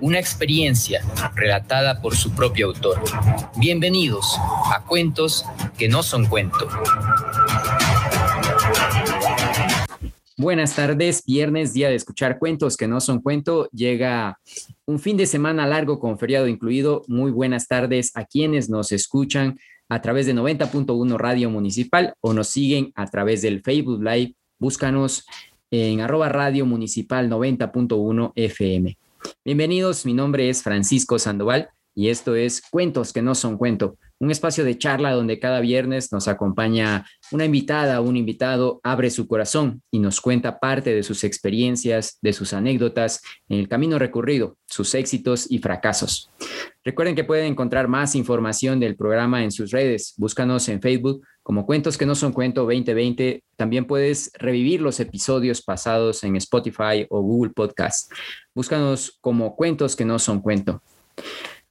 una experiencia relatada por su propio autor. Bienvenidos a Cuentos que no son cuento. Buenas tardes, viernes, día de escuchar cuentos que no son cuento. Llega un fin de semana largo con feriado incluido. Muy buenas tardes a quienes nos escuchan a través de 90.1 Radio Municipal o nos siguen a través del Facebook Live. Búscanos en arroba Radio Municipal 90.1 FM. Bienvenidos, mi nombre es Francisco Sandoval y esto es Cuentos que no son cuento, un espacio de charla donde cada viernes nos acompaña una invitada, un invitado, abre su corazón y nos cuenta parte de sus experiencias, de sus anécdotas en el camino recorrido, sus éxitos y fracasos. Recuerden que pueden encontrar más información del programa en sus redes. Búscanos en Facebook como Cuentos que no son cuento 2020. También puedes revivir los episodios pasados en Spotify o Google Podcast. Búscanos como Cuentos que no son cuento.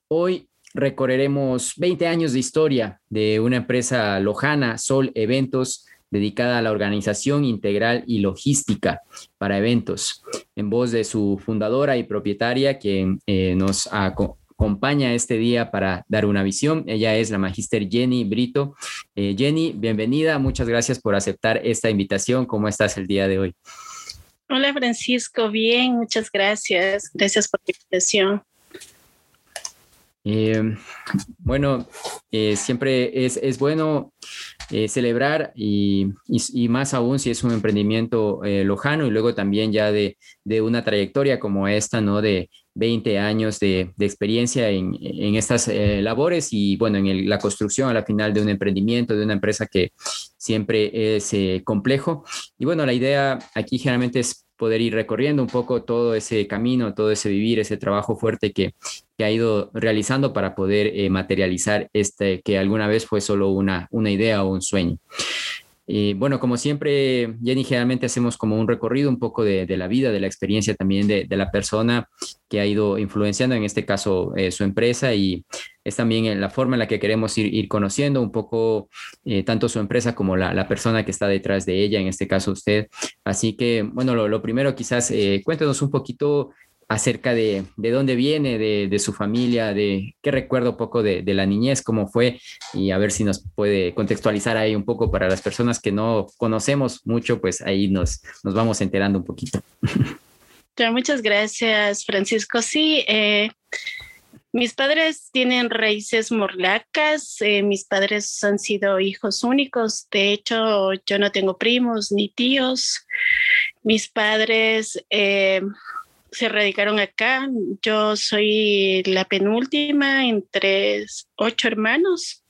Hoy recorreremos 20 años de historia de una empresa lojana, Sol Eventos, dedicada a la organización integral y logística para eventos, en voz de su fundadora y propietaria, quien eh, nos acompaña este día para dar una visión. Ella es la magíster Jenny Brito. Eh, Jenny, bienvenida. Muchas gracias por aceptar esta invitación. ¿Cómo estás el día de hoy? Hola Francisco, bien, muchas gracias. Gracias por la invitación. Eh, bueno, eh, siempre es, es bueno eh, celebrar y, y, más aún si es un emprendimiento lojano y luego también ya de, de, una trayectoria como esta, ¿no? De 20 años de, de experiencia en, en estas labores y bueno, en la construcción a la final de un emprendimiento, de una empresa que siempre es complejo. Y bueno, la idea aquí generalmente es poder ir recorriendo un poco todo ese camino, todo ese vivir, ese trabajo fuerte que, ha ido realizando para poder eh, materializar este que alguna vez fue solo una, una idea o un sueño. Y bueno, como siempre, Jenny, generalmente hacemos como un recorrido un poco de, la vida, de la experiencia también de, la persona que ha ido influenciando, en este caso, eh, su empresa y es también la forma en la que queremos ir, ir conociendo un poco eh, tanto su empresa como la, persona que está detrás de ella, en este caso usted. Así que, bueno, lo, primero quizás eh, cuéntenos un poquito acerca de, de dónde viene, de, de, su familia, de qué recuerdo poco de, de, la niñez, cómo fue, y a ver si nos puede contextualizar ahí un poco para las personas que no conocemos mucho, pues ahí nos, nos vamos enterando un poquito. Muchas gracias, Francisco. Sí, eh, mis padres tienen raíces morlacas, eh, mis padres han sido hijos únicos, de hecho yo no tengo primos ni tíos. Mis padres... Eh, se radicaron acá. Yo soy la penúltima entre ocho hermanos.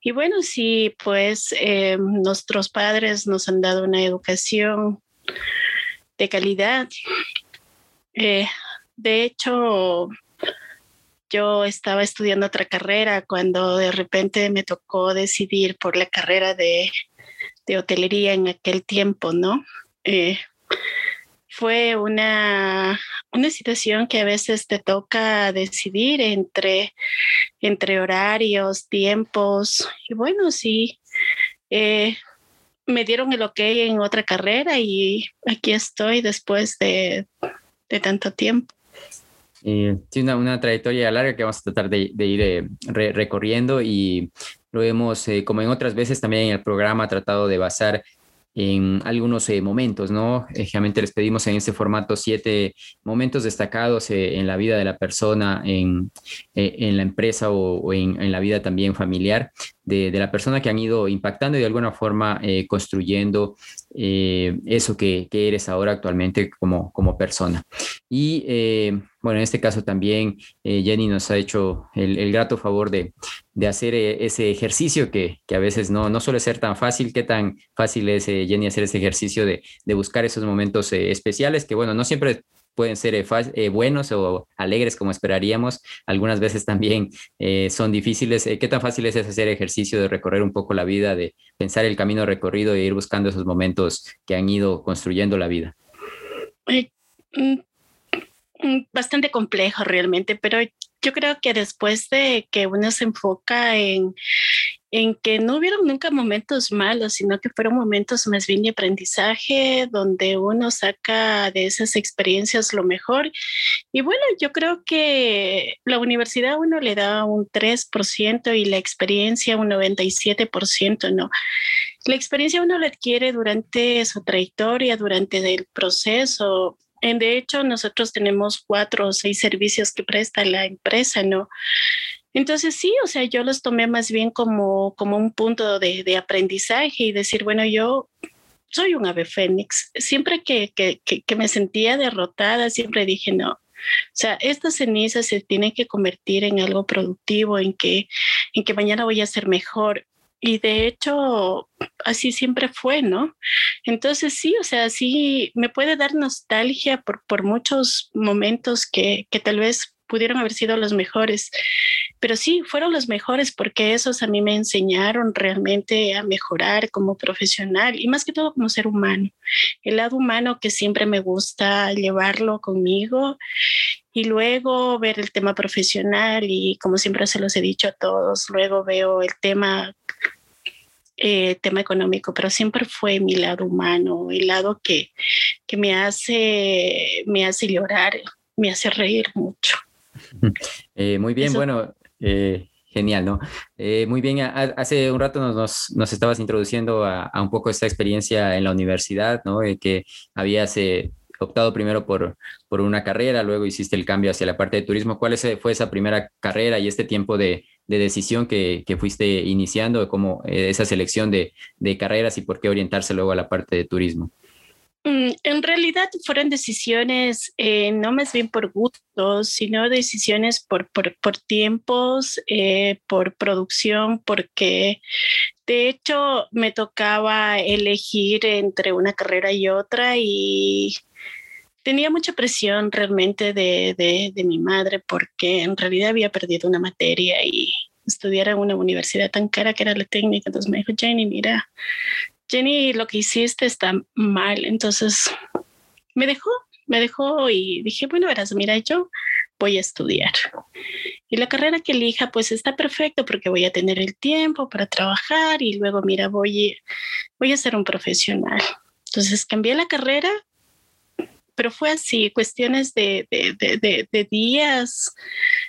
Y bueno, sí, pues eh, nuestros padres nos han dado una educación de calidad. De hecho, yo estaba estudiando otra carrera cuando de repente me tocó decidir por la carrera de, hotelería en aquel tiempo, ¿no? Eh, fue una, una situación que a veces te toca decidir entre, entre horarios, tiempos. Y bueno, sí, eh, me dieron el ok en otra carrera y aquí estoy después de, de tanto tiempo. Tiene una, una, trayectoria larga que vamos a tratar de, ir eh, recorriendo y lo hemos, eh, como en otras veces también en el programa, tratado de basar en algunos eh, momentos, ¿no? Eh, generalmente les pedimos en este formato siete momentos destacados eh, en la vida de la persona, en, en la empresa o, en, en, la vida también familiar de, la persona que han ido impactando y de alguna forma construyendo eso que, eres ahora actualmente como, como persona. Y bueno, en este caso también Jenny nos ha hecho el, el grato favor de, de hacer eh, ese ejercicio que, que, a veces no, no suele ser tan fácil. ¿Qué tan fácil es, eh, Jenny, hacer ese ejercicio de, de buscar esos momentos eh, especiales que, bueno, no siempre pueden ser eh, eh, buenos o alegres como esperaríamos, algunas veces también eh, son difíciles. ¿Qué tan fácil es hacer ejercicio de recorrer un poco la vida, de pensar el camino recorrido e ir buscando esos momentos que han ido construyendo la vida? Mm, mm, bastante complejo realmente, pero yo creo que después de que uno se enfoca en, en que no hubieron nunca momentos malos, sino que fueron momentos más bien de aprendizaje, donde uno saca de esas experiencias lo mejor. Y bueno, yo creo que la universidad uno le da un 3% y la experiencia un 97%, ¿no? La experiencia uno la adquiere durante su trayectoria, durante el proceso. De hecho, nosotros tenemos cuatro o seis servicios que presta la empresa, ¿no? Entonces sí, o sea, yo los tomé más bien como, como un punto de, aprendizaje y decir, bueno, yo soy un ave fénix. Siempre que, que, que, me sentía derrotada, siempre dije, no, o sea, estas cenizas se tienen que convertir en algo productivo, en que, en que mañana voy a ser mejor. Y de hecho, así siempre fue, ¿no? Entonces sí, o sea, sí me puede dar nostalgia por, por muchos momentos que, que tal vez pudieron haber sido los mejores. Pero sí, fueron los mejores porque esos a mí me enseñaron realmente a mejorar como profesional y más que todo como ser humano. El lado humano que siempre me gusta llevarlo conmigo y luego ver el tema profesional y como siempre se los he dicho a todos, luego veo el tema eh, tema económico, pero siempre fue mi lado humano, el lado que, que me, hace, me hace llorar, me hace reír mucho. Eh, muy bien, bueno, eh, genial, ¿no? Eh, muy bien, hace un rato nos, nos, estabas introduciendo a, un poco esta experiencia en la universidad, ¿no? que habías optado primero por, por una carrera, luego hiciste el cambio hacia la parte de turismo. ¿Cuál fue esa primera carrera y este tiempo de, de decisión que, que, fuiste iniciando, como esa selección de, de carreras y por qué orientarse luego a la parte de turismo? Mm, en realidad fueron decisiones eh, no más bien por gustos, sino decisiones por, por, por tiempos, eh, por producción, porque de hecho me tocaba elegir entre una carrera y otra y tenía mucha presión realmente de, de, de mi madre porque en realidad había perdido una materia y estudiar en una universidad tan cara que era la técnica. Entonces me dijo, Jenny, mira, Jenny, lo que hiciste está mal. Entonces me dejó, me dejó y dije, bueno, verás, mira, yo voy a estudiar. Y la carrera que elija, pues está perfecto porque voy a tener el tiempo para trabajar y luego, mira, voy, voy a ser un profesional. Entonces cambié la carrera, pero fue así, cuestiones de, de, de, de días.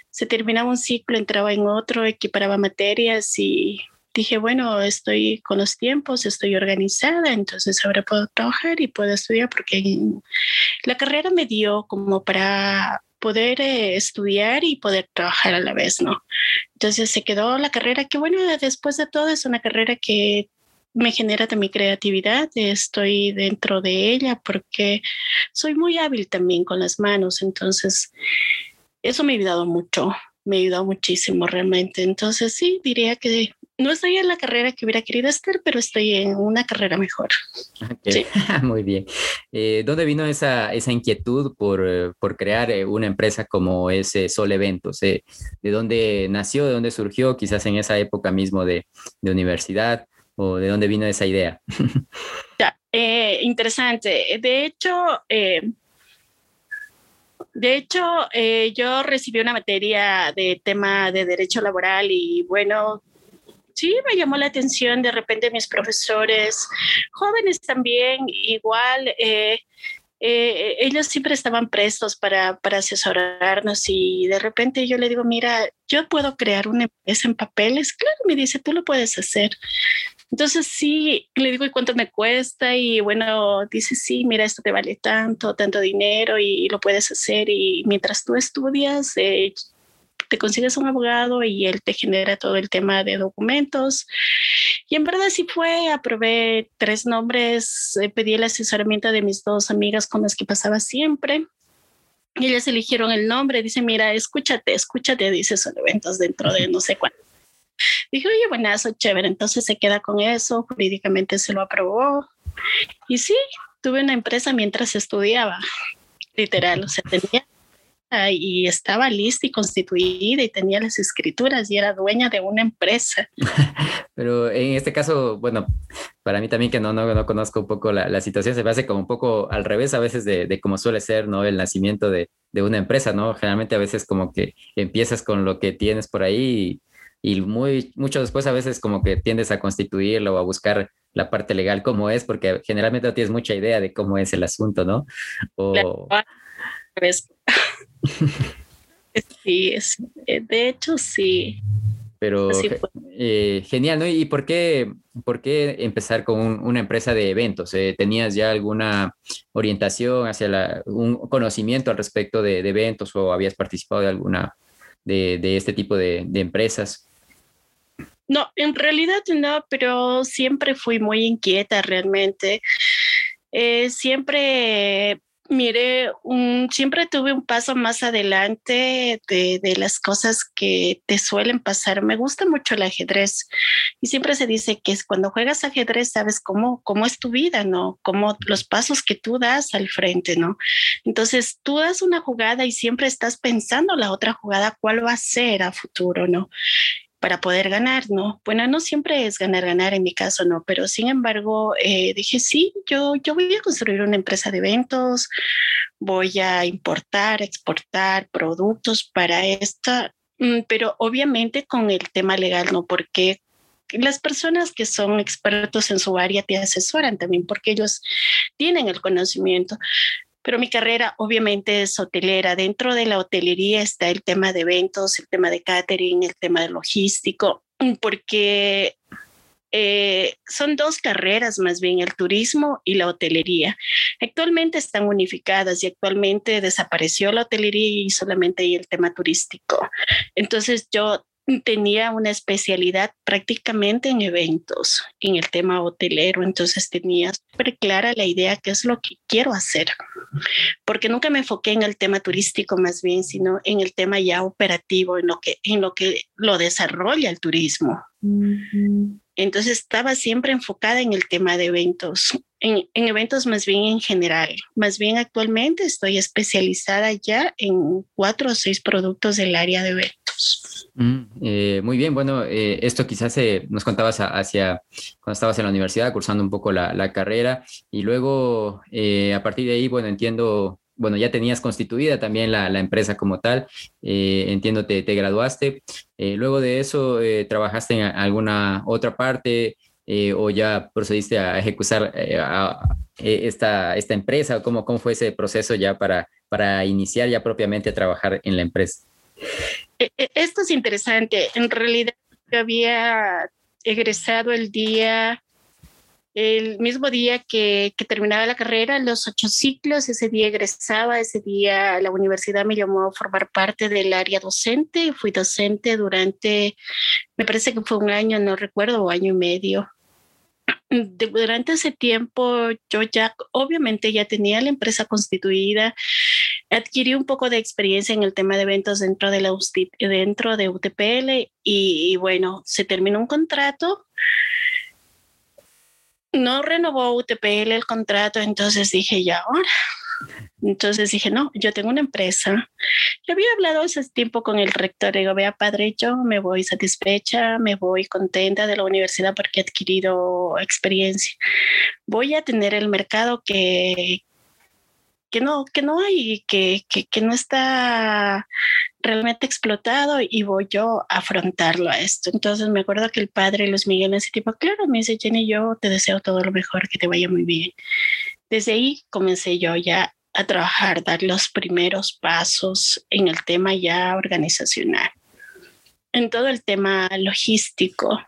Se terminaba un ciclo, entraba en otro, equiparaba materias y dije, bueno, estoy con los tiempos, estoy organizada, entonces ahora puedo trabajar y puedo estudiar porque la carrera me dio como para poder eh, estudiar y poder trabajar a la vez, ¿no? Entonces se quedó la carrera que, bueno, después de todo es una carrera que me genera también creatividad, estoy dentro de ella porque soy muy hábil también con las manos, entonces eso me ha ayudado mucho, me ha ayudado muchísimo realmente. Entonces sí, diría que no estoy en la carrera que hubiera querido estar, pero estoy en una carrera mejor. Sí. Muy bien. Eh, ¿Dónde vino esa, esa inquietud por, eh, por, crear eh, una empresa como ese Sol Eventos? ¿De dónde nació, de dónde surgió? Quizás en esa época mismo de, de universidad o de dónde vino esa idea. ya, interesante. De hecho, de hecho, yo recibí una materia de tema de derecho laboral y bueno, sí me llamó la atención de repente mis profesores, jóvenes también, igual. Eh, eh, ellos siempre estaban prestos para, para, asesorarnos y de repente yo le digo, mira, yo puedo crear una empresa en papeles. Claro, me dice, tú lo puedes hacer. Entonces sí, le digo, ¿y cuánto me cuesta? Y bueno, dice, sí, mira, esto te vale tanto, tanto dinero y, lo puedes hacer. Y mientras tú estudias, eh, te consigues un abogado y él te genera todo el tema de documentos. Y en verdad sí fue, aprobé tres nombres, eh, pedí el asesoramiento de mis dos amigas con las que pasaba siempre. Y ellas eligieron el nombre, dice, mira, escúchate, escúchate, dice, son eventos dentro de no sé cuánto. Dije, oye, buenazo, chévere, entonces se queda con eso, jurídicamente se lo aprobó. Y sí, tuve una empresa mientras estudiaba literal, o sea, tenía y estaba lista y constituida y tenía las escrituras y era dueña de una empresa. Pero en este caso, bueno, para mí también que no, no, no conozco un poco la, la, situación, se me hace como un poco al revés a veces de, de cómo suele ser, ¿no? El nacimiento de, de, una empresa, ¿no? Generalmente a veces como que empiezas con lo que tienes por ahí y, y muy, mucho después a veces como que tiendes a constituirlo o a buscar la parte legal cómo es, porque generalmente no tienes mucha idea de cómo es el asunto, ¿no? O... Sí, es, eh, de hecho sí. Pero eh, genial, ¿no? ¿Y por qué, por qué empezar con una empresa de eventos? Eh, ¿Tenías ya alguna orientación hacia la, un conocimiento al respecto de, eventos o habías participado de alguna de, de este tipo de, de, empresas? No, en realidad no, pero siempre fui muy inquieta realmente. siempre Mire, siempre tuve un paso más adelante de, las cosas que te suelen pasar. Me gusta mucho el ajedrez y siempre se dice que es cuando juegas ajedrez sabes cómo, cómo es tu vida, ¿no? Cómo los pasos que tú das al frente, ¿no? Entonces tú das una jugada y siempre estás pensando la otra jugada, cuál va a ser a futuro, ¿no? Para poder ganar, ¿no? Bueno, no siempre es ganar, ganar en mi caso, ¿no? Pero sin embargo, eh, dije, sí, yo, yo voy a construir una empresa de eventos, voy a importar, exportar productos para esta, mm, pero obviamente con el tema legal, ¿no? Porque las personas que son expertos en su área te asesoran también porque ellos tienen el conocimiento pero mi carrera obviamente es hotelera. Dentro de la hotelería está el tema de eventos, el tema de catering, el tema de logístico, porque eh, son dos carreras más bien, el turismo y la hotelería. Actualmente están unificadas y actualmente desapareció la hotelería y solamente hay el tema turístico. Entonces yo tenía una especialidad prácticamente en eventos, en el tema hotelero, entonces tenía súper clara la idea qué es lo que quiero hacer, porque nunca me enfoqué en el tema turístico más bien, sino en el tema ya operativo, en lo que, en lo, que lo desarrolla el turismo. Entonces estaba siempre enfocada en el tema de eventos, en, en, eventos más bien en general. Más bien actualmente estoy especializada ya en cuatro o seis productos del área de eventos. Mm, eh, muy bien, bueno, eh, esto quizás eh, nos contabas hacia cuando estabas en la universidad, cursando un poco la, la carrera, y luego a partir de ahí, bueno, entiendo, bueno, ya tenías constituida también la, la empresa como tal, entiendo, te, te graduaste, luego de eso, ¿trabajaste en alguna otra parte o ya procediste a ejecutar esta, esta empresa? ¿Cómo, ¿Cómo fue ese proceso ya para, para iniciar ya propiamente a trabajar en la empresa? E, e, esto es interesante. En realidad, yo había egresado el día, el mismo día que, que, terminaba la carrera, los ocho ciclos, ese día egresaba, ese día la universidad me llamó a formar parte del área docente, fui docente durante, me parece que fue un año, no recuerdo, año y medio. Durante ese tiempo yo ya, obviamente ya tenía la empresa constituida, adquirí un poco de experiencia en el tema de eventos dentro de, la dentro de UTPL y, bueno, se terminó un contrato. No renovó UTPL el contrato, entonces dije, ya ahora. Entonces dije, no, yo tengo una empresa. Yo había hablado hace tiempo con el rector, digo, vea padre, yo me voy satisfecha, me voy contenta de la universidad porque he adquirido experiencia. Voy a tener el mercado que, que no, que no hay, que, que, que, no está realmente explotado y voy yo a afrontarlo a esto. Entonces me acuerdo que el padre Luis Miguel ese tipo, claro, me dice, Jenny, yo te deseo todo lo mejor, que te vaya muy bien. Desde ahí comencé yo ya a trabajar, dar los primeros pasos en el tema ya organizacional, en todo el tema logístico,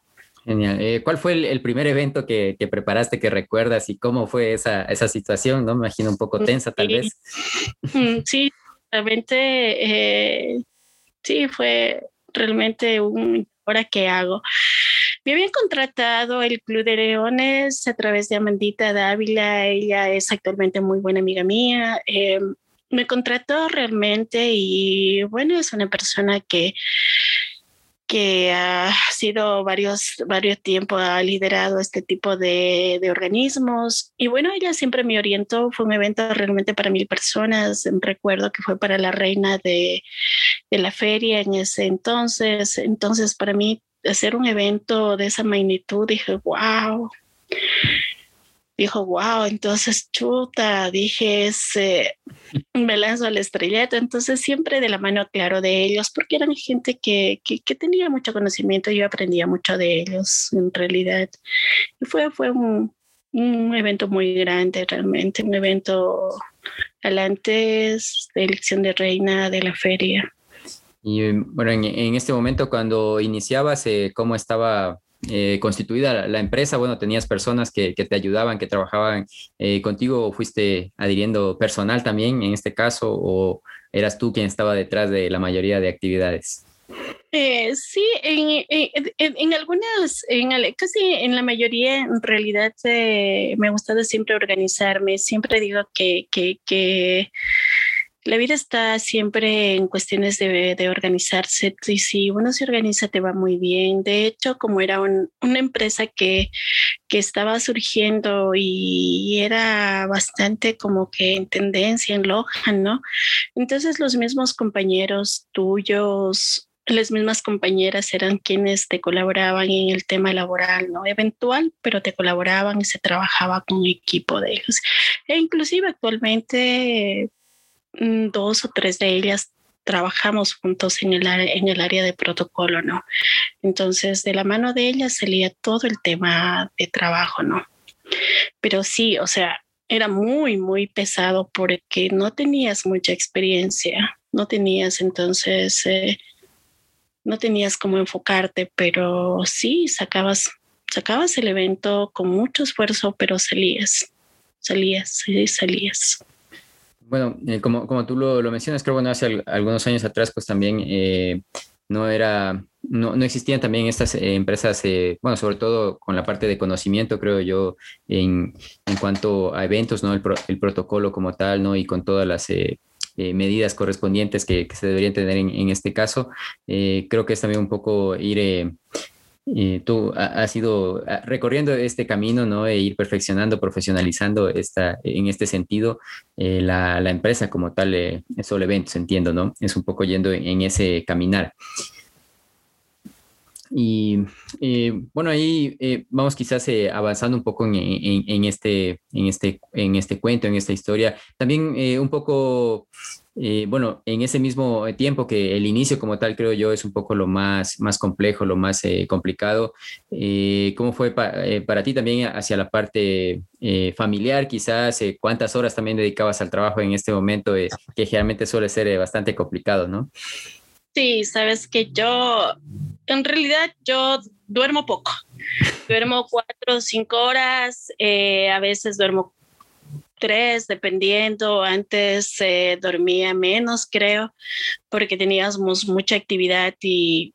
Genial. Eh, ¿Cuál fue el, primer evento que, preparaste, que recuerdas y cómo fue esa, esa situación? ¿no? Me imagino un poco tensa tal vez. Mm, sí, realmente, eh, sí, fue realmente un ahora que hago. Me habían contratado el Club de Leones a través de Amandita Dávila, ella es actualmente muy buena amiga mía. Eh, me contrató realmente y bueno, es una persona que que ha sido varios, varios tiempos, ha liderado este tipo de, de, organismos. Y bueno, ella siempre me orientó, fue un evento realmente para mil personas. Recuerdo que fue para la reina de, de la feria en ese entonces. Entonces, para mí, hacer un evento de esa magnitud, dije, wow dijo, wow, entonces chuta, dije, ese, me lanzo al estrellato. Entonces siempre de la mano, claro, de ellos, porque eran gente que, que, tenía mucho conocimiento, yo aprendía mucho de ellos en realidad. Y fue, fue un, un evento muy grande realmente, un evento al antes de elección de reina de la feria. Y bueno, en, en este momento cuando iniciabas, eh, ¿cómo estaba eh, constituida la, empresa, bueno, tenías personas que, te ayudaban, que trabajaban eh, contigo, o fuiste adhiriendo personal también en este caso, o eras tú quien estaba detrás de la mayoría de actividades? Eh, sí, en, en, algunas, en, casi en la mayoría, en realidad me ha gustado siempre organizarme. Siempre digo que, que, que la vida está siempre en cuestiones de, organizarse y si uno se organiza te va muy bien. De hecho, como era una empresa que, que, estaba surgiendo y era bastante como que en tendencia, en Lojan, ¿no? Entonces los mismos compañeros tuyos, las mismas compañeras eran quienes te colaboraban en el tema laboral, ¿no? Eventual, pero te colaboraban y se trabajaba con un equipo de ellos. E inclusive actualmente dos o tres de ellas trabajamos juntos en el, en el área de protocolo, ¿no? Entonces, de la mano de ellas salía todo el tema de trabajo, ¿no? Pero sí, o sea, era muy, muy pesado porque no tenías mucha experiencia, no tenías entonces, eh, no tenías cómo enfocarte, pero sí, sacabas, sacabas el evento con mucho esfuerzo, pero salías, salías, salías. Bueno, eh, como, como tú lo, lo, mencionas, creo bueno, hace algunos años atrás, pues también eh, no era, no, no, existían también estas eh, empresas, bueno, sobre todo con la parte de conocimiento, creo yo, en, en cuanto a eventos, ¿no? El, el, protocolo como tal, ¿no? Y con todas las medidas correspondientes que, que, se deberían tener en, en este caso. creo que es también un poco ir tú has ido ah, recorriendo este camino, ¿no? E ir perfeccionando, profesionalizando esta, en este sentido eh, la, la, empresa como tal, eh, Solo Eventos, entiendo, ¿no? Es un poco yendo en, ese caminar. Y bueno, ahí eh, vamos quizás eh, avanzando un poco en, en, en, este, en, este, en este cuento, en esta historia. También un poco eh, bueno, en ese mismo tiempo que el inicio como tal creo yo es un poco lo más, más complejo, lo más eh, complicado, eh, ¿cómo fue para ti también hacia la parte familiar quizás? ¿Cuántas horas también dedicabas al trabajo en este momento que generalmente suele ser bastante complicado, ¿no? Sí, sabes que yo, en realidad yo duermo poco. Duermo cuatro o cinco horas, a veces duermo tres, dependiendo. Antes eh, dormía menos, creo, porque teníamos mucha actividad y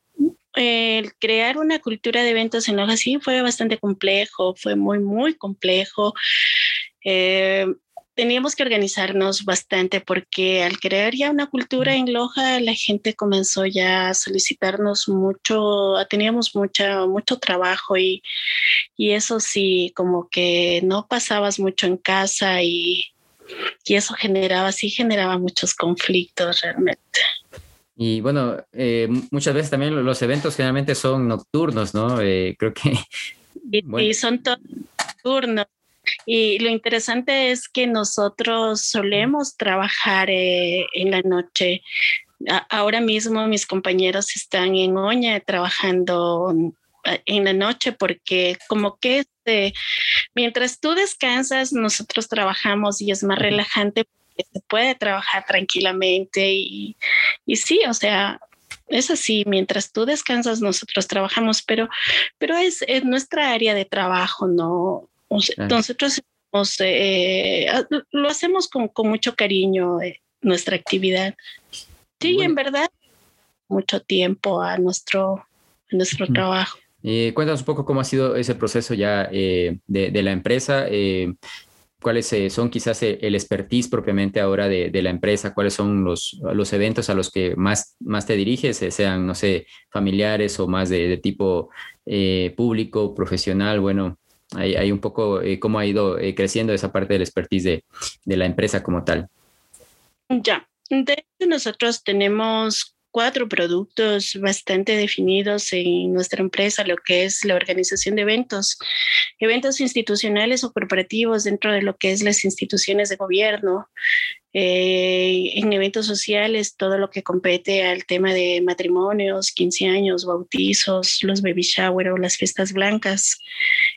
el crear una cultura de eventos en Loja sí fue bastante complejo, fue muy, muy complejo. Eh, teníamos que organizarnos bastante porque al crear ya una cultura en Loja, la gente comenzó ya a solicitarnos mucho, teníamos mucha, mucho trabajo y, y eso sí, como que no pasabas mucho en casa y, y eso generaba, sí generaba muchos conflictos realmente. Y bueno, eh, muchas veces también los eventos generalmente son nocturnos, ¿no? Eh, creo que... Y, son todos nocturnos. Y lo interesante es que nosotros solemos trabajar eh, en la noche. ahora mismo mis compañeros están en Oña trabajando eh, en la noche porque como que este, mientras tú descansas, nosotros trabajamos y es más relajante porque se puede trabajar tranquilamente y, y sí, o sea, es así, mientras tú descansas, nosotros trabajamos, pero, pero es, es nuestra área de trabajo, ¿no? Nosotros eh, lo hacemos con, con mucho cariño, eh, nuestra actividad. Sí, en verdad, mucho tiempo a nuestro, nuestro trabajo. Eh, cuéntanos un poco cómo ha sido ese proceso ya de, de, la empresa. cuáles son quizás el expertise propiamente ahora de, la empresa, cuáles son los, los, eventos a los que más, más te diriges, sean, no sé, familiares o más de, tipo público, profesional, bueno, hay, hay un poco cómo ha ido creciendo esa parte del expertise de, de la empresa como tal. Ya, de hecho nosotros tenemos cuatro productos bastante definidos en nuestra empresa, lo que es la organización de eventos, eventos institucionales o corporativos dentro de lo que es las instituciones de gobierno, eh, en eventos sociales, todo lo que compete al tema de matrimonios, 15 años, bautizos, los baby shower o las fiestas blancas.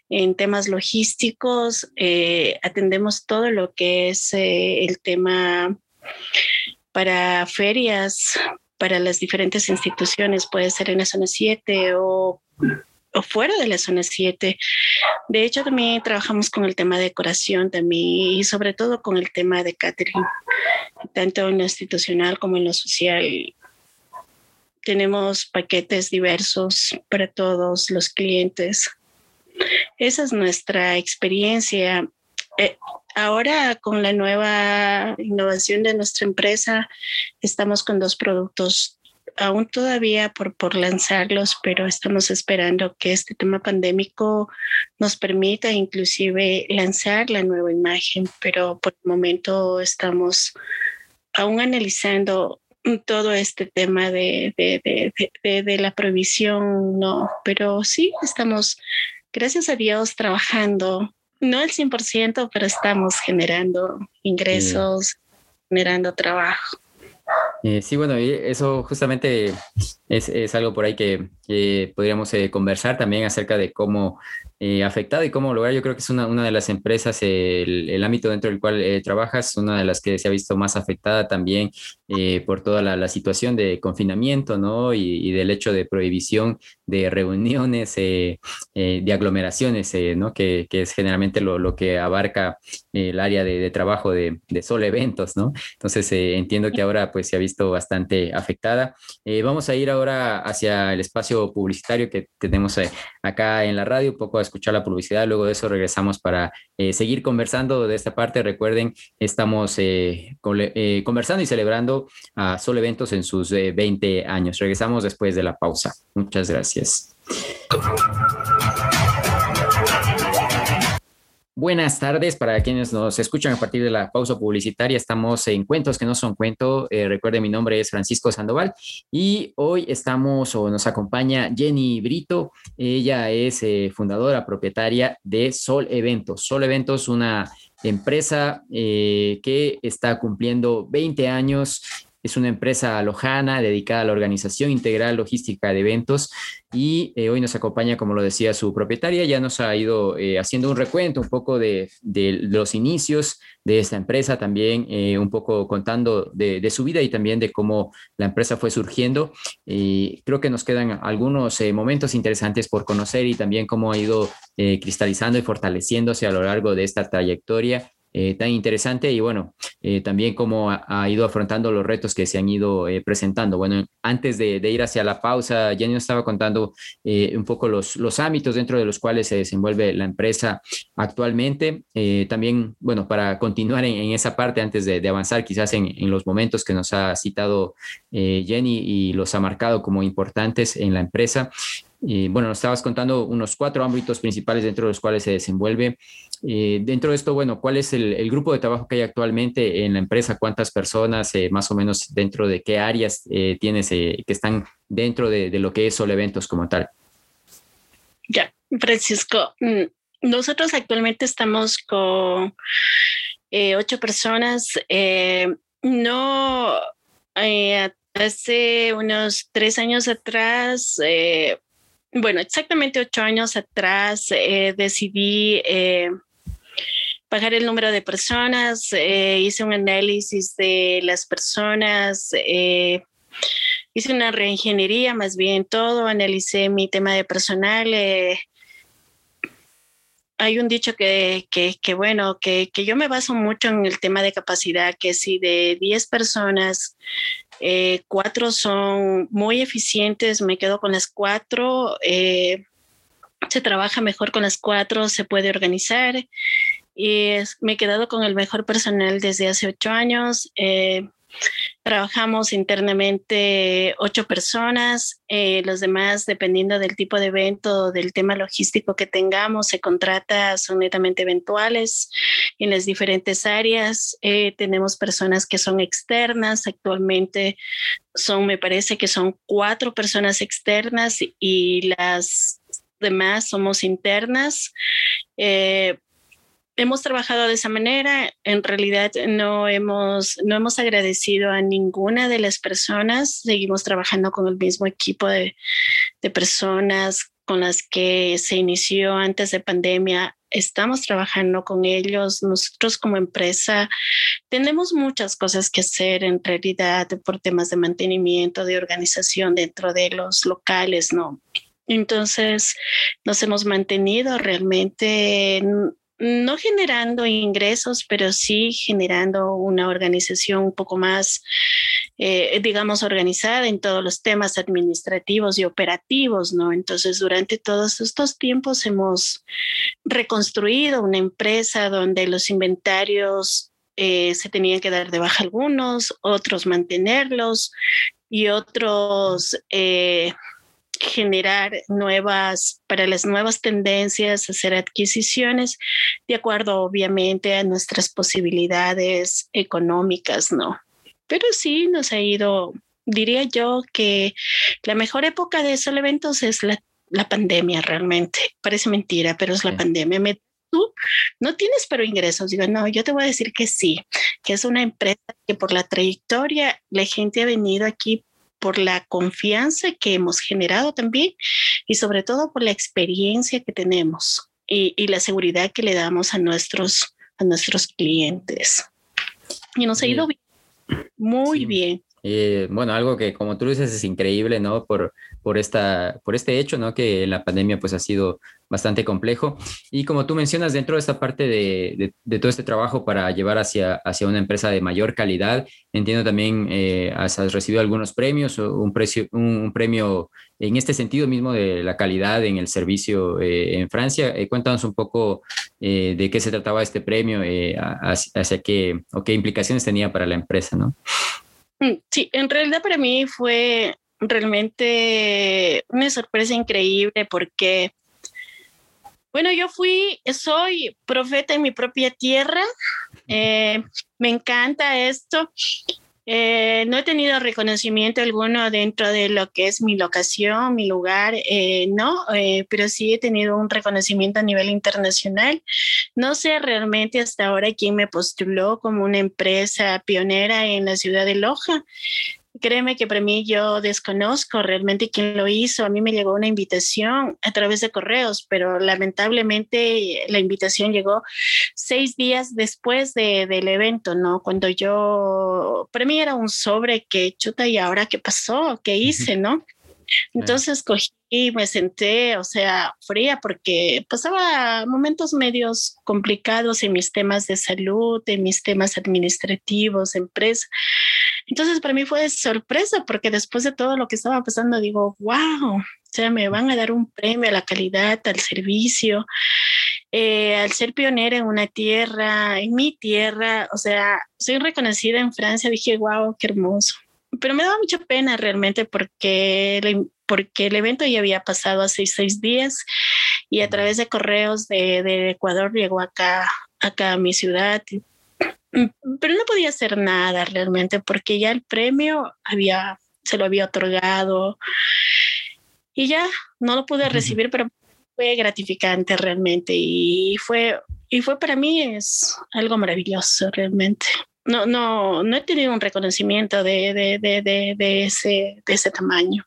En temas logísticos, eh, atendemos todo lo que es eh, el tema para ferias, para las diferentes instituciones, puede ser en la zona 7 o, o fuera de la zona 7. De hecho, también trabajamos con el tema de decoración también y sobre todo con el tema de catering, tanto en lo institucional como en lo social. Tenemos paquetes diversos para todos los clientes. Esa es nuestra experiencia. Eh, ahora con la nueva innovación de nuestra empresa, estamos con dos productos aún todavía por, por lanzarlos, pero estamos esperando que este tema pandémico nos permita inclusive lanzar la nueva imagen, pero por el momento estamos aún analizando todo este tema de, de, de, la prohibición, no, pero sí estamos, gracias a Dios, trabajando no el 100%, pero estamos generando ingresos, generando trabajo. Eh, sí, bueno, eso justamente es, algo por ahí que, podríamos eh, conversar también acerca de cómo eh, afectado y cómo lograr. Yo creo que es una, una de las empresas, el, ámbito dentro del cual eh, trabajas, una de las que se ha visto más afectada también eh, por toda la, situación de confinamiento, ¿no? Y, del hecho de prohibición de reuniones, de aglomeraciones, ¿no? Que, es generalmente lo, que abarca el área de, trabajo de, de, solo eventos, ¿no? Entonces entiendo que ahora pues se ha visto bastante afectada. vamos a ir ahora hacia el espacio publicitario que tenemos acá en la radio, un poco a escuchar la publicidad, luego de eso regresamos para eh, seguir conversando de esta parte. Recuerden, estamos eh, eh, conversando y celebrando a Sol Eventos en sus 20 años. Regresamos después de la pausa. Muchas gracias. Buenas tardes para quienes nos escuchan a partir de la pausa publicitaria. Estamos en Cuentos que no son cuento. Eh, recuerden, mi nombre es Francisco Sandoval y hoy estamos o nos acompaña Jenny Brito. Ella es eh, fundadora, propietaria de Sol Eventos. Sol Eventos, una empresa eh, que está cumpliendo 20 años es una empresa lojana dedicada a la organización integral logística de eventos y eh, hoy nos acompaña, como lo decía su propietaria, ya nos ha ido eh, haciendo un recuento un poco de, los inicios de esta empresa, también eh, un poco contando de, su vida y también de cómo la empresa fue surgiendo. Y creo que nos quedan algunos momentos interesantes por conocer y también cómo ha ido cristalizando y fortaleciéndose a lo largo de esta trayectoria eh, tan interesante y bueno, eh, también cómo ha, ido afrontando los retos que se han ido eh, presentando. Bueno, antes de, ir hacia la pausa, Jenny nos estaba contando un poco los, los ámbitos dentro de los cuales se desenvuelve la empresa actualmente. también, bueno, para continuar en, esa parte, antes de, avanzar quizás en, en, los momentos que nos ha citado Jenny y los ha marcado como importantes en la empresa. Bueno, nos estabas contando unos cuatro ámbitos principales dentro de los cuales se desenvuelve. Eh, dentro de esto, bueno, ¿cuál es el, grupo de trabajo que hay actualmente en la empresa? ¿Cuántas personas, eh, más o menos, dentro de qué áreas eh, tienes que están dentro de, lo que es Sol Eventos como tal? Ya, Francisco, mm, nosotros actualmente estamos con ocho personas. no, hace unos tres años atrás, bueno, exactamente ocho años atrás decidí bajar el número de personas, eh, hice un análisis de las personas, eh, hice una reingeniería más bien todo, analicé mi tema de personal. Eh, hay un dicho que, que, bueno, que, que, yo me baso mucho en el tema de capacidad, que si de 10 personas, cuatro son muy eficientes, me quedo con las cuatro, se trabaja mejor con las cuatro, se puede organizar y me he quedado con el mejor personal desde hace ocho años. Eh, Trabajamos internamente ocho personas, eh, los demás, dependiendo del tipo de evento, del tema logístico que tengamos, se contrata, son netamente eventuales en las diferentes áreas. Eh, tenemos personas que son externas, actualmente son, me parece que son cuatro personas externas y las demás somos internas. Eh, hemos trabajado de esa manera. En realidad no hemos, no hemos agradecido a ninguna de las personas. Seguimos trabajando con el mismo equipo de, de personas con las que se inició antes de pandemia. Estamos trabajando con ellos. Nosotros como empresa tenemos muchas cosas que hacer en realidad por temas de mantenimiento, de organización dentro de los locales, ¿no? Entonces, nos hemos mantenido realmente no generando ingresos, pero sí generando una organización un poco más, eh, digamos, organizada en todos los temas administrativos y operativos, ¿no? Entonces, durante todos estos tiempos hemos reconstruido una empresa donde los inventarios eh, se tenían que dar de baja algunos, otros mantenerlos y otros... Eh, generar nuevas, para las nuevas tendencias, hacer adquisiciones de acuerdo obviamente a nuestras posibilidades económicas, ¿no? Pero sí nos ha ido, diría yo que la mejor época de esos eventos es la, la pandemia realmente. Parece mentira, pero es la pandemia. Me, tú no tienes pero ingresos. Digo, no, yo te voy a decir que sí, que es una empresa que por la trayectoria la gente ha venido aquí por la confianza que hemos generado también y sobre todo por la experiencia que tenemos y, y la seguridad que le damos a nuestros, a nuestros clientes. Y nos ha ido bien, muy bien. Eh, bueno, algo que como tú dices es increíble, ¿no? Por, por, esta, por este hecho, ¿no? Que la pandemia pues ha sido bastante complejo. Y como tú mencionas, dentro de esta parte de, de, todo este trabajo para llevar hacia, hacia una empresa de mayor calidad, entiendo también, eh, has, recibido algunos premios, un, precio, un, premio en este sentido mismo de la calidad en el servicio eh, en Francia. cuéntanos un poco de qué se trataba este premio, hacia, hacia, qué o qué implicaciones tenía para la empresa, ¿no? Mm, sí, en realidad para mí fue realmente una sorpresa increíble porque, bueno, yo fui, soy profeta en mi propia tierra, eh, me encanta esto eh, no he tenido reconocimiento alguno dentro de lo que es mi locación, mi lugar, eh, no, eh, pero sí he tenido un reconocimiento a nivel internacional. No sé realmente hasta ahora quién me postuló como una empresa pionera en la ciudad de Loja. Créeme que para mí yo desconozco realmente quién lo hizo. A mí me llegó una invitación a través de correos, pero lamentablemente la invitación llegó seis días después de, del evento, ¿no? Cuando yo, para mí era un sobre que chuta y ahora qué pasó, qué hice, ¿no? Entonces cogí y me senté, o sea, fría porque pasaba momentos medios complicados en mis temas de salud, en mis temas administrativos, empresa. Entonces para mí fue sorpresa porque después de todo lo que estaba pasando digo, wow, o sea, me van a dar un premio a la calidad, al servicio, eh, al ser pionera en una tierra, en mi tierra, o sea, soy reconocida en Francia, dije, wow, qué hermoso pero me daba mucha pena realmente porque el, porque el evento ya había pasado hace seis días y a través de correos de, de Ecuador llegó acá, acá a mi ciudad. Pero no podía hacer nada realmente porque ya el premio había, se lo había otorgado y ya no lo pude recibir, pero fue gratificante realmente y fue, y fue para mí es algo maravilloso realmente no, no, no he tenido un reconocimiento de, de, de, de ese, ese tamaño.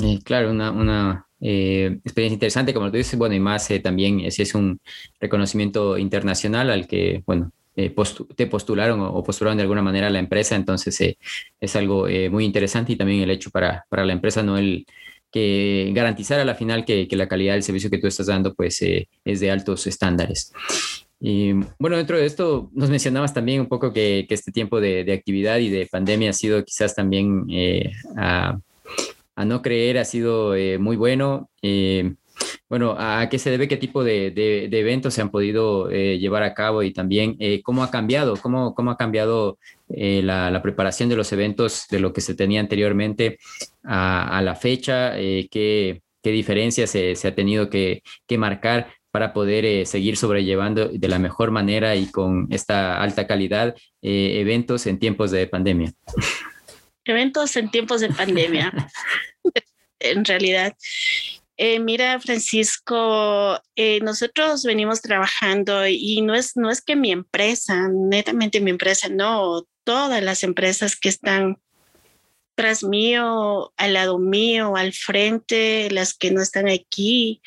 Eh, claro, una, una eh, experiencia interesante, como tú dices, bueno, y más eh, también ese es un reconocimiento internacional al que, bueno, te postularon o, postularon de alguna manera la empresa, entonces es algo muy interesante y también el hecho para, para la empresa, no el que garantizar a la final que, que la calidad del servicio que tú estás dando pues es de altos estándares. Y bueno, dentro de esto nos mencionabas también un poco que, que este tiempo de, de, actividad y de pandemia ha sido quizás también eh, a, a, no creer, ha sido eh, muy bueno. Eh, bueno, ¿a qué se debe? ¿Qué tipo de, eventos se han podido llevar a cabo? Y también, ¿cómo ha cambiado? ¿Cómo, cómo ha cambiado la, preparación de los eventos de lo que se tenía anteriormente a, la fecha? ¿qué, ¿qué, diferencias se, ha tenido que, marcar para poder seguir sobrellevando de la mejor manera y con esta alta calidad eventos en tiempos de pandemia? Eventos en tiempos de pandemia. en realidad, eh, mira, Francisco, eh, nosotros venimos trabajando y no es, no es que mi empresa, netamente mi empresa, no, todas las empresas que están tras mío, al lado mío, al frente, las que no están aquí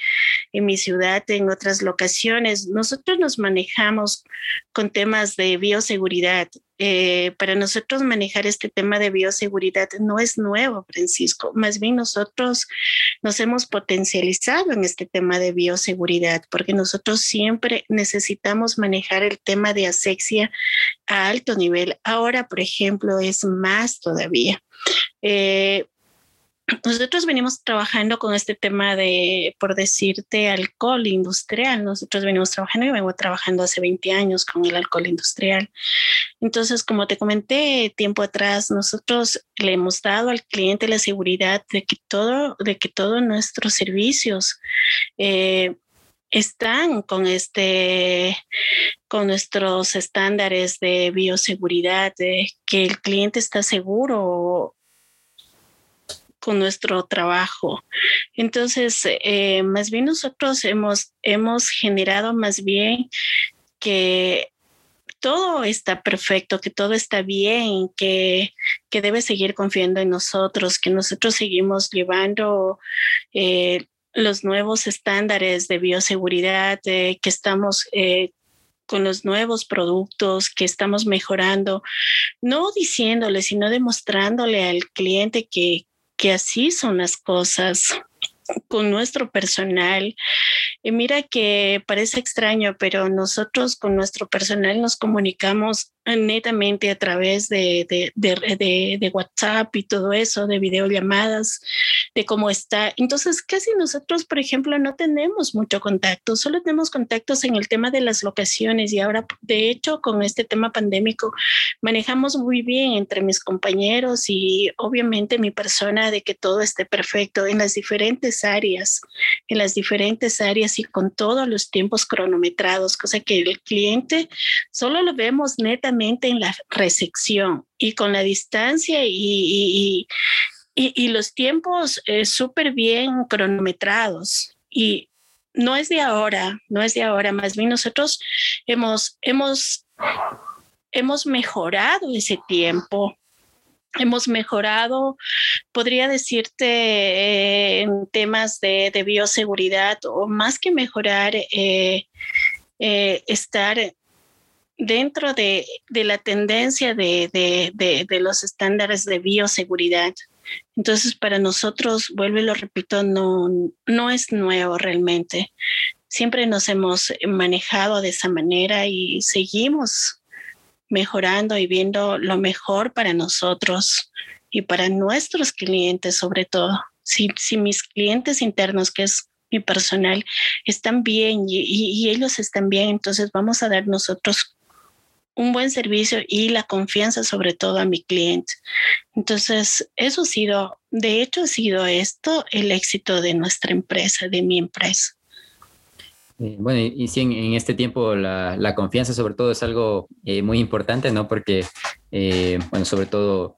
en mi ciudad, en otras locaciones. Nosotros nos manejamos con temas de bioseguridad. Eh, para nosotros manejar este tema de bioseguridad no es nuevo, Francisco. Más bien nosotros nos hemos potencializado en este tema de bioseguridad porque nosotros siempre necesitamos manejar el tema de asexia a alto nivel. Ahora, por ejemplo, es más todavía. Eh, nosotros venimos trabajando con este tema de, por decirte, alcohol industrial. Nosotros venimos trabajando y vengo trabajando hace 20 años con el alcohol industrial. Entonces, como te comenté tiempo atrás, nosotros le hemos dado al cliente la seguridad de que todo, de que todos nuestros servicios eh, están con este con nuestros estándares de bioseguridad, de que el cliente está seguro con nuestro trabajo. Entonces, eh, más bien nosotros hemos, hemos generado más bien que todo está perfecto, que todo está bien, que, que debe seguir confiando en nosotros, que nosotros seguimos llevando eh, los nuevos estándares de bioseguridad, que estamos eh, con los nuevos productos, que estamos mejorando, no diciéndole, sino demostrándole al cliente que, que así son las cosas con nuestro personal. Y mira que parece extraño, pero nosotros con nuestro personal nos comunicamos netamente a través de, de, de, de, WhatsApp y todo eso, de videollamadas, de cómo está. Entonces, casi nosotros, por ejemplo, no tenemos mucho contacto, solo tenemos contactos en el tema de las locaciones y ahora, de hecho, con este tema pandémico, manejamos muy bien entre mis compañeros y obviamente mi persona de que todo esté perfecto en las diferentes áreas, en las diferentes áreas y con todos los tiempos cronometrados, cosa que el cliente solo lo vemos netamente en la recepción y con la distancia y, y, los tiempos eh, súper bien cronometrados. Y no es de ahora, no es de ahora, más bien nosotros hemos, hemos, hemos mejorado ese tiempo. Hemos mejorado, podría decirte, eh, en temas de, bioseguridad o más que mejorar, eh, estar dentro de, la tendencia de, los estándares de bioseguridad. Entonces, para nosotros, vuelvo y lo repito, no, no es nuevo realmente. Siempre nos hemos manejado de esa manera y seguimos mejorando y viendo lo mejor para nosotros y para nuestros clientes sobre todo. Si, si mis clientes internos, que es mi personal, están bien y ellos están bien, entonces vamos a dar nosotros un buen servicio y la confianza sobre todo a mi cliente. Entonces, eso ha sido, de hecho, ha sido esto el éxito de nuestra empresa, de mi empresa. Eh, bueno, y, sí, en, este tiempo la, confianza sobre todo es algo eh, muy importante, ¿no? Porque, eh, bueno, sobre todo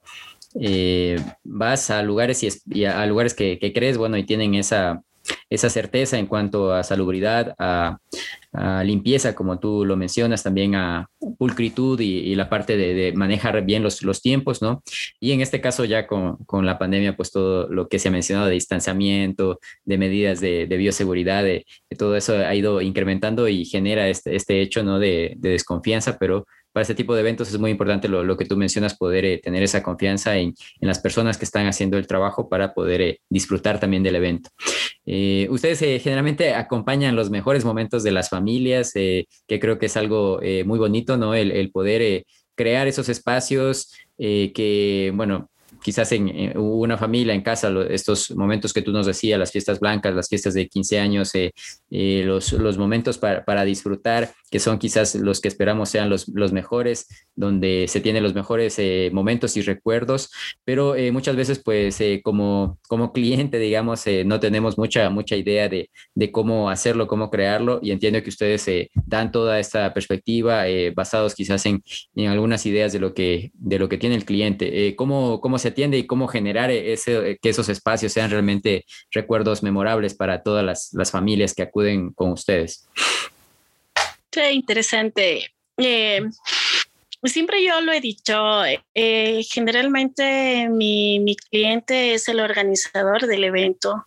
vas a lugares y, a lugares que, que, crees, bueno, y tienen esa, esa certeza en cuanto a salubridad, a, limpieza, como tú lo mencionas, también a pulcritud y, la parte de, manejar bien los, los, tiempos, ¿no? Y en este caso ya con, con, la pandemia, pues todo lo que se ha mencionado de distanciamiento, de medidas de, bioseguridad, de, todo eso ha ido incrementando y genera este, este hecho, ¿no? De desconfianza, pero para este tipo de eventos es muy importante lo, que tú mencionas, poder eh, tener esa confianza en, las personas que están haciendo el trabajo para poder eh, disfrutar también del evento. Eh, ustedes generalmente acompañan los mejores momentos de las familias, que creo que es algo muy bonito, ¿no? El, el poder crear esos espacios que, bueno, quizás en, una familia, en casa, estos momentos que tú nos decías, las fiestas blancas, las fiestas de 15 años, eh, eh, los, los, momentos para, para, disfrutar, que son quizás los que esperamos sean los, los mejores, donde se tienen los mejores eh, momentos y recuerdos, pero muchas veces pues como, como cliente, digamos, no tenemos mucha, mucha idea de, de, cómo hacerlo, cómo crearlo, y entiendo que ustedes dan toda esta perspectiva basados quizás en, en, algunas ideas de lo que, de lo que tiene el cliente. ¿cómo, ¿Cómo se atiende y cómo generar ese, que esos espacios sean realmente recuerdos memorables para todas las, las familias que acuden con ustedes. Sí, interesante. Eh, siempre yo lo he dicho, eh, generalmente mi, mi, cliente es el organizador del evento.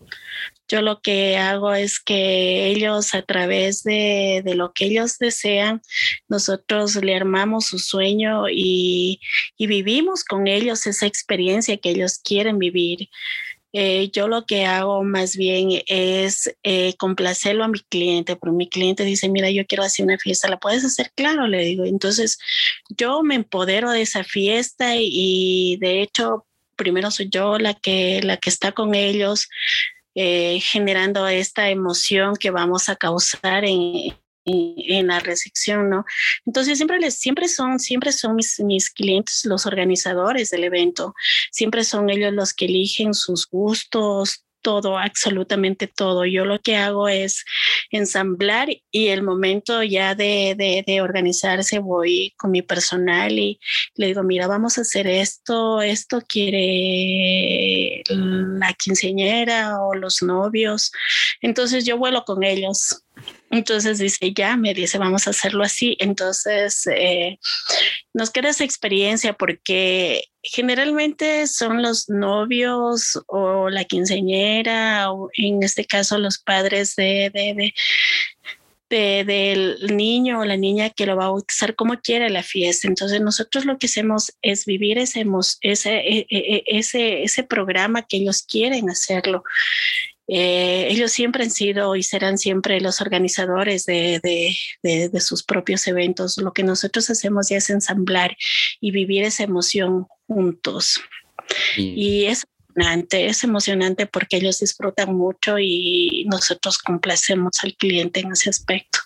Yo lo que hago es que ellos a través de, de lo que ellos desean, nosotros le armamos su sueño y, y vivimos con ellos esa experiencia que ellos quieren vivir. Eh, yo lo que hago más bien es eh, complacerlo a mi cliente, pero mi cliente dice, mira, yo quiero hacer una fiesta, ¿la puedes hacer? Claro, le digo. Entonces, yo me empodero de esa fiesta y, de hecho, primero soy yo la que, la que está con ellos. Eh, generando esta emoción que vamos a causar en, en la recepción, ¿no? Entonces siempre les, siempre son, siempre son mis, mis clientes los organizadores del evento, siempre son ellos los que eligen sus gustos, todo, absolutamente todo. Yo lo que hago es ensamblar y el momento ya de, de, de, organizarse voy con mi personal y le digo, mira, vamos a hacer esto, esto quiere la quinceañera o los novios. Entonces yo vuelo con ellos entonces dice, ya, me dice, vamos a hacerlo así. Entonces eh, nos queda esa experiencia porque generalmente son los novios o la quinceañera o en este caso los padres de, de, de, del niño o la niña que lo va a bautizar como quiere la fiesta. Entonces nosotros lo que hacemos es vivir ese, ese, e, e, e, ese, ese programa que ellos quieren hacerlo. Eh, ellos siempre han sido y serán siempre los organizadores de, de, de, sus propios eventos. Lo que nosotros hacemos ya es ensamblar y vivir esa emoción juntos. Y, es emocionante, es emocionante porque ellos disfrutan mucho y nosotros complacemos al cliente en ese aspecto.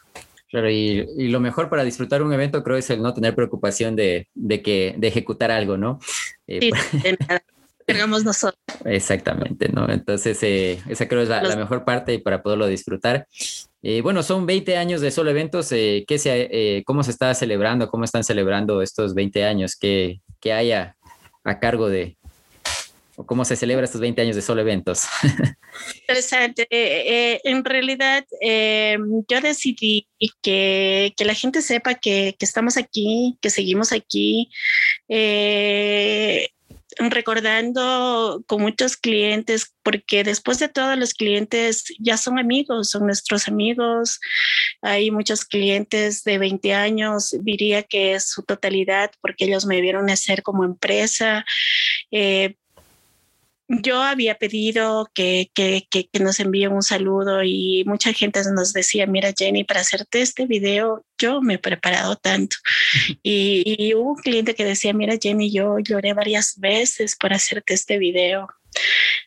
Claro, y, y, lo mejor para disfrutar un evento creo es el no tener preocupación de, de que, de ejecutar algo, ¿no? Eh, sí, de nada cargamos nosotros. Exactamente, ¿no? Entonces, eh, esa creo es la, la, mejor parte para poderlo disfrutar. Eh, bueno, son 20 años de solo eventos. Eh, ¿qué se, eh, ¿Cómo se está celebrando? ¿Cómo están celebrando estos 20 años? ¿Qué, qué hay a, a cargo de, o cómo se celebra estos 20 años de solo eventos? Interesante. Eh, en realidad, eh, yo decidí que, que, la gente sepa que, que, estamos aquí, que seguimos aquí. Eh, recordando con muchos clientes, porque después de todo los clientes ya son amigos, son nuestros amigos. Hay muchos clientes de 20 años, diría que es su totalidad, porque ellos me vieron nacer como empresa. Eh, yo había pedido que, que, que, que, nos envíen un saludo y mucha gente nos decía, mira Jenny, para hacerte este video yo me he preparado tanto. Y, y, hubo un cliente que decía, mira Jenny, yo lloré varias veces por hacerte este video.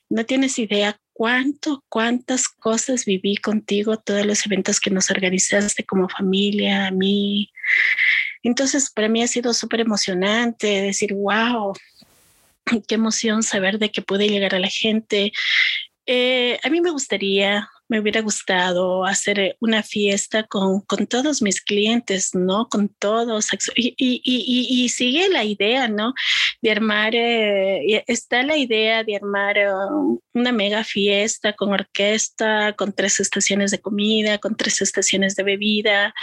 No tienes idea cuánto, cuántas cosas viví contigo, todos los eventos que nos organizaste como familia, a mí. Entonces, para mí ha sido súper emocionante decir, wow, qué emoción saber de que puede llegar a la gente. Eh, a mí me gustaría, me hubiera gustado hacer eh, una fiesta con, con todos mis clientes, ¿no? Con todos. Y, y, sigue la idea, ¿no? De armar, eh, está la idea de armar uh, una mega fiesta con orquesta, con tres estaciones de comida, con tres estaciones de bebida,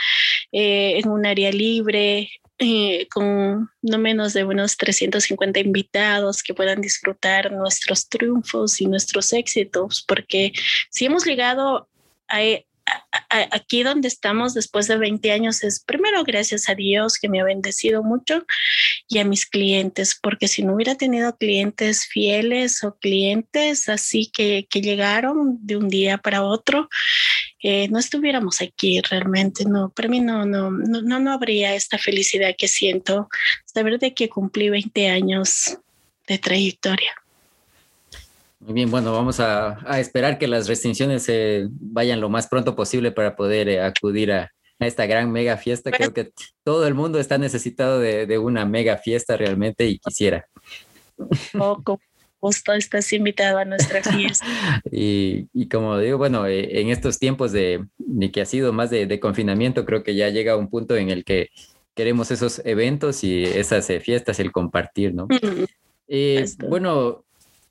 eh, en un área libre, eh, con no menos de unos 350 invitados que puedan disfrutar nuestros triunfos y nuestros éxitos, porque si hemos llegado a, aquí donde estamos después de 20 años es primero gracias a Dios que me ha bendecido mucho y a mis clientes, porque si no hubiera tenido clientes fieles o clientes así que, que llegaron de un día para otro, eh, no estuviéramos aquí realmente, no, para mí no, no, no, no habría esta felicidad que siento, saber de que cumplí 20 años de trayectoria. Muy bien, bueno, vamos a, esperar que las restricciones se vayan lo más pronto posible para poder eh, acudir a, esta gran mega fiesta. Creo que todo el mundo está necesitado de, una mega fiesta realmente y quisiera. Poco gusto estás invitado a nuestra fiesta. y, como digo, bueno, eh, en estos tiempos de, que ha sido más de, confinamiento, creo que ya llega un punto en el que queremos esos eventos y esas eh, fiestas, el compartir, ¿no? bueno,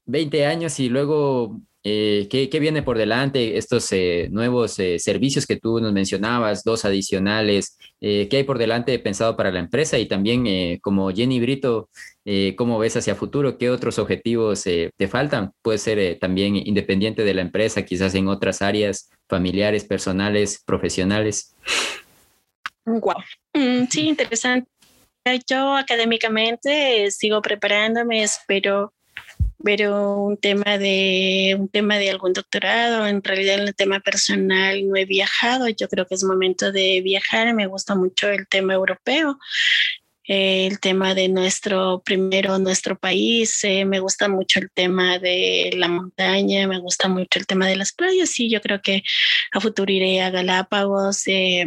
20 años y luego, eh, ¿qué, viene por delante? Estos eh, nuevos eh, servicios que tú nos mencionabas, dos adicionales, ¿qué hay por delante pensado para la empresa? Y también, como Jenny Brito, ¿cómo ves hacia futuro? ¿Qué otros objetivos te faltan? Puede ser también independiente de la empresa, quizás en otras áreas familiares, personales, profesionales. Wow. Mm, sí, interesante. Yo académicamente sigo preparándome, espero pero un tema de un tema de algún doctorado, en realidad en el tema personal no he viajado, yo creo que es momento de viajar, me gusta mucho el tema europeo, el tema de nuestro primero nuestro país, eh, me gusta mucho el tema de la montaña, me gusta mucho el tema de las playas y yo creo que a futuro iré a Galápagos. Eh,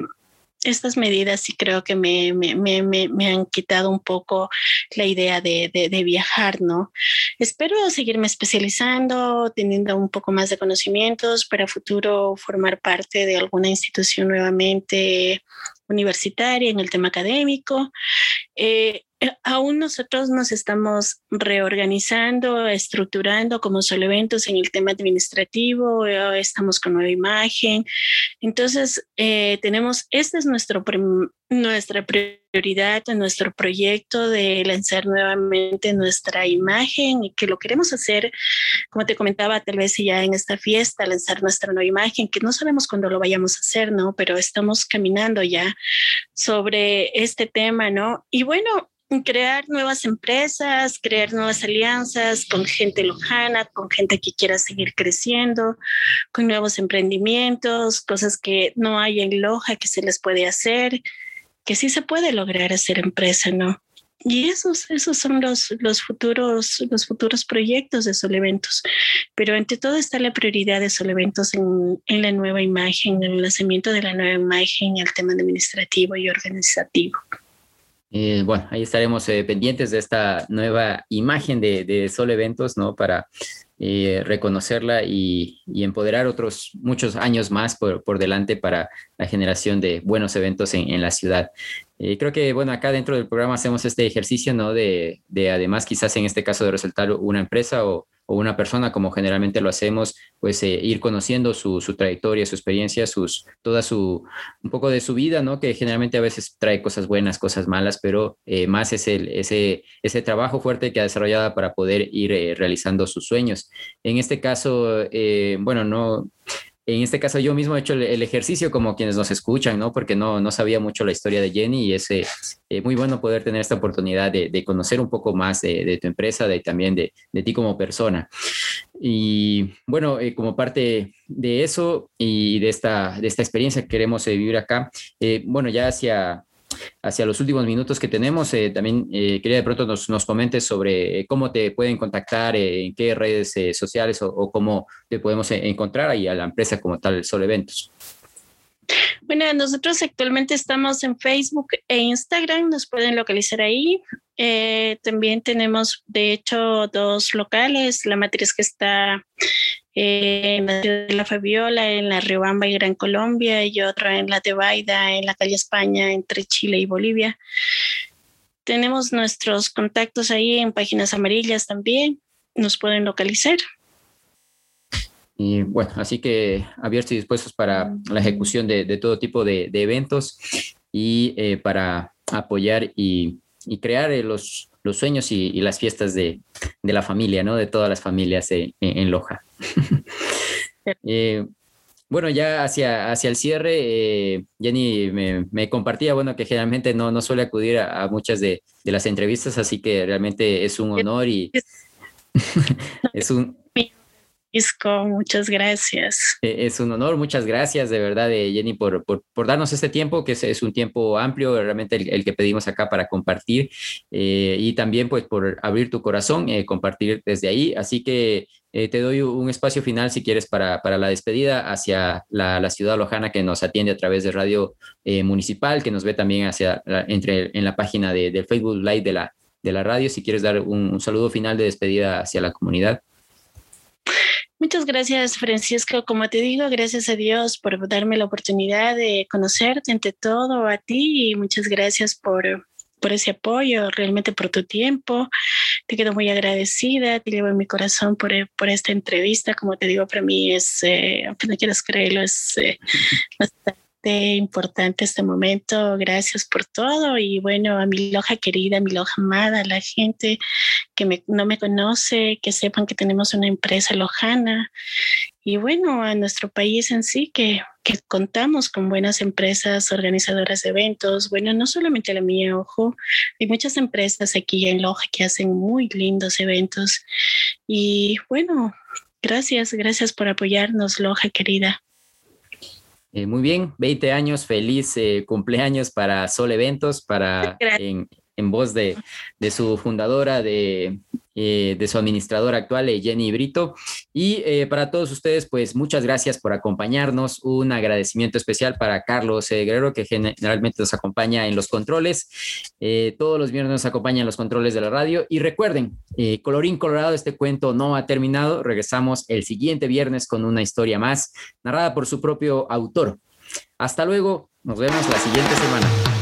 estas medidas sí creo que me, me, han quitado un poco la idea de, de, viajar, ¿no? Espero seguirme especializando, teniendo un poco más de conocimientos para futuro formar parte de alguna institución nuevamente universitaria en el tema académico. Eh, aún nosotros nos estamos reorganizando, estructurando como solo eventos en el tema administrativo, eh, estamos con nueva imagen. Entonces, eh, tenemos, esta es nuestro nuestra prioridad, nuestro proyecto de lanzar nuevamente nuestra imagen y que lo queremos hacer, como te comentaba, tal vez ya en esta fiesta, lanzar nuestra nueva imagen, que no sabemos cuándo lo vayamos a hacer, ¿no? Pero estamos caminando ya sobre este tema, ¿no? Y bueno, crear nuevas empresas, crear nuevas alianzas con gente lojana, con gente que quiera seguir creciendo, con nuevos emprendimientos, cosas que no hay en Loja que se les puede hacer, que sí se puede lograr hacer empresa, ¿no? Y esos, esos son los, los, futuros, los futuros proyectos de Soleventos. Pero ante todo está la prioridad de Soleventos en, en la nueva imagen, en el lanzamiento de la nueva imagen, el tema administrativo y organizativo. Eh, bueno, ahí estaremos eh, pendientes de esta nueva imagen de, de Sol Eventos, ¿no? Para eh, reconocerla y, empoderar otros muchos años más por, por, delante para la generación de buenos eventos en, en la ciudad. creo que, bueno, acá dentro del programa hacemos este ejercicio, ¿no? De, de además, quizás en este caso de resultar una empresa o, o una persona, como generalmente lo hacemos, pues eh, ir conociendo su, trayectoria, su experiencia, sus, toda su, un poco de su vida, ¿no? Que generalmente a veces trae cosas buenas, cosas malas, pero eh, más es el, ese, ese trabajo fuerte que ha desarrollado para poder ir eh, realizando sus sueños. En este caso, bueno, no, en este caso yo mismo he hecho el, ejercicio como quienes nos escuchan, ¿no? Porque no, no sabía mucho la historia de Jenny y es eh, muy bueno poder tener esta oportunidad de, conocer un poco más de, tu empresa, de también de, ti como persona. Y bueno, eh, como parte de eso y de esta, de esta experiencia que queremos eh, vivir acá, bueno, ya hacia hacia los últimos minutos que tenemos, eh, también eh, quería de pronto nos, nos comentes sobre eh, cómo te pueden contactar, en qué redes sociales o, cómo te podemos encontrar ahí a la empresa como tal, Sol Eventos. Bueno, nosotros actualmente estamos en Facebook e Instagram, nos pueden localizar ahí. también tenemos, de hecho, dos locales, la matriz que está en la de Fabiola, en la Riobamba y Gran Colombia, y otra en la Tebaida, en la calle España, entre Chile y Bolivia. Tenemos nuestros contactos ahí en páginas amarillas también, nos pueden localizar. Y bueno, así que abiertos y dispuestos para la ejecución de, todo tipo de, eventos y eh, para apoyar y, crear eh, los, los sueños y, las fiestas de, la familia, ¿no? De todas las familias en Loja. Eh, bueno, ya hacia, hacia el cierre, eh, Jenny me, compartía, bueno, que generalmente no, no suele acudir a, muchas de, las entrevistas, así que realmente es un honor y es un... Francisco, muchas gracias. E, es un honor, muchas gracias de verdad, eh, Jenny, por, por, darnos este tiempo, que es, un tiempo amplio, realmente el, que pedimos acá para compartir, eh, y también pues por abrir tu corazón, eh, compartir desde ahí. Así que te doy un espacio final, si quieres, para, para la despedida hacia la, ciudad lojana que nos atiende a través de Radio Municipal, que nos ve también hacia entre, en la página de, Facebook Live de la, de la radio. Si quieres dar un saludo final de despedida hacia la comunidad. Muchas gracias, Francisco. Como te digo, gracias a Dios por darme la oportunidad de conocerte ante todo a ti y muchas gracias por, por ese apoyo, realmente por tu tiempo. Te quedo muy agradecida, te llevo en mi corazón por, por esta entrevista. Como te digo, para mí es, eh, aunque no quieras creerlo, es eh, bastante importante este momento. Gracias por todo. Y bueno, a mi loja querida, a mi loja amada, a la gente que no me conoce, que sepan que tenemos una empresa lojana. Y bueno, a nuestro país en sí, que, que contamos con buenas empresas organizadoras de eventos. Bueno, no solamente la mía, ojo, hay muchas empresas aquí en Loja que hacen muy lindos eventos. Y bueno, gracias, gracias por apoyarnos, Loja querida. Eh, muy bien, 20 años, feliz eh, cumpleaños para Sol Eventos, para en, en, voz de, su fundadora, de, eh, su administradora actual, eh, Jenny Brito. Y eh, para todos ustedes, pues muchas gracias por acompañarnos. Un agradecimiento especial para Carlos Guerrero, que generalmente nos acompaña en los controles. todos los viernes nos acompaña en los controles de la radio. Y recuerden, colorín colorado, este cuento no ha terminado. Regresamos el siguiente viernes con una historia más, narrada por su propio autor. Hasta luego, nos vemos la siguiente semana.